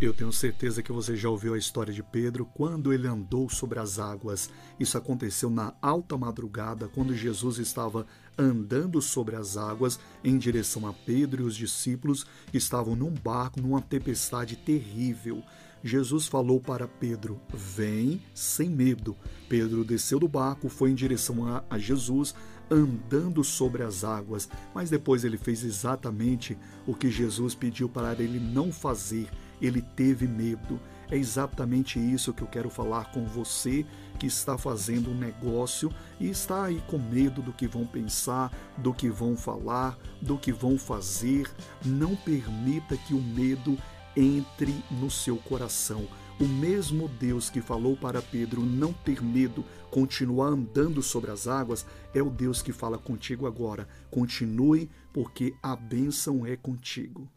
Eu tenho certeza que você já ouviu a história de Pedro quando ele andou sobre as águas. Isso aconteceu na alta madrugada, quando Jesus estava andando sobre as águas em direção a Pedro e os discípulos que estavam num barco numa tempestade terrível. Jesus falou para Pedro: Vem sem medo. Pedro desceu do barco, foi em direção a, a Jesus, andando sobre as águas, mas depois ele fez exatamente o que Jesus pediu para ele não fazer ele teve medo. É exatamente isso que eu quero falar com você que está fazendo um negócio e está aí com medo do que vão pensar, do que vão falar, do que vão fazer. Não permita que o medo entre no seu coração. O mesmo Deus que falou para Pedro não ter medo, continuar andando sobre as águas, é o Deus que fala contigo agora. Continue, porque a bênção é contigo.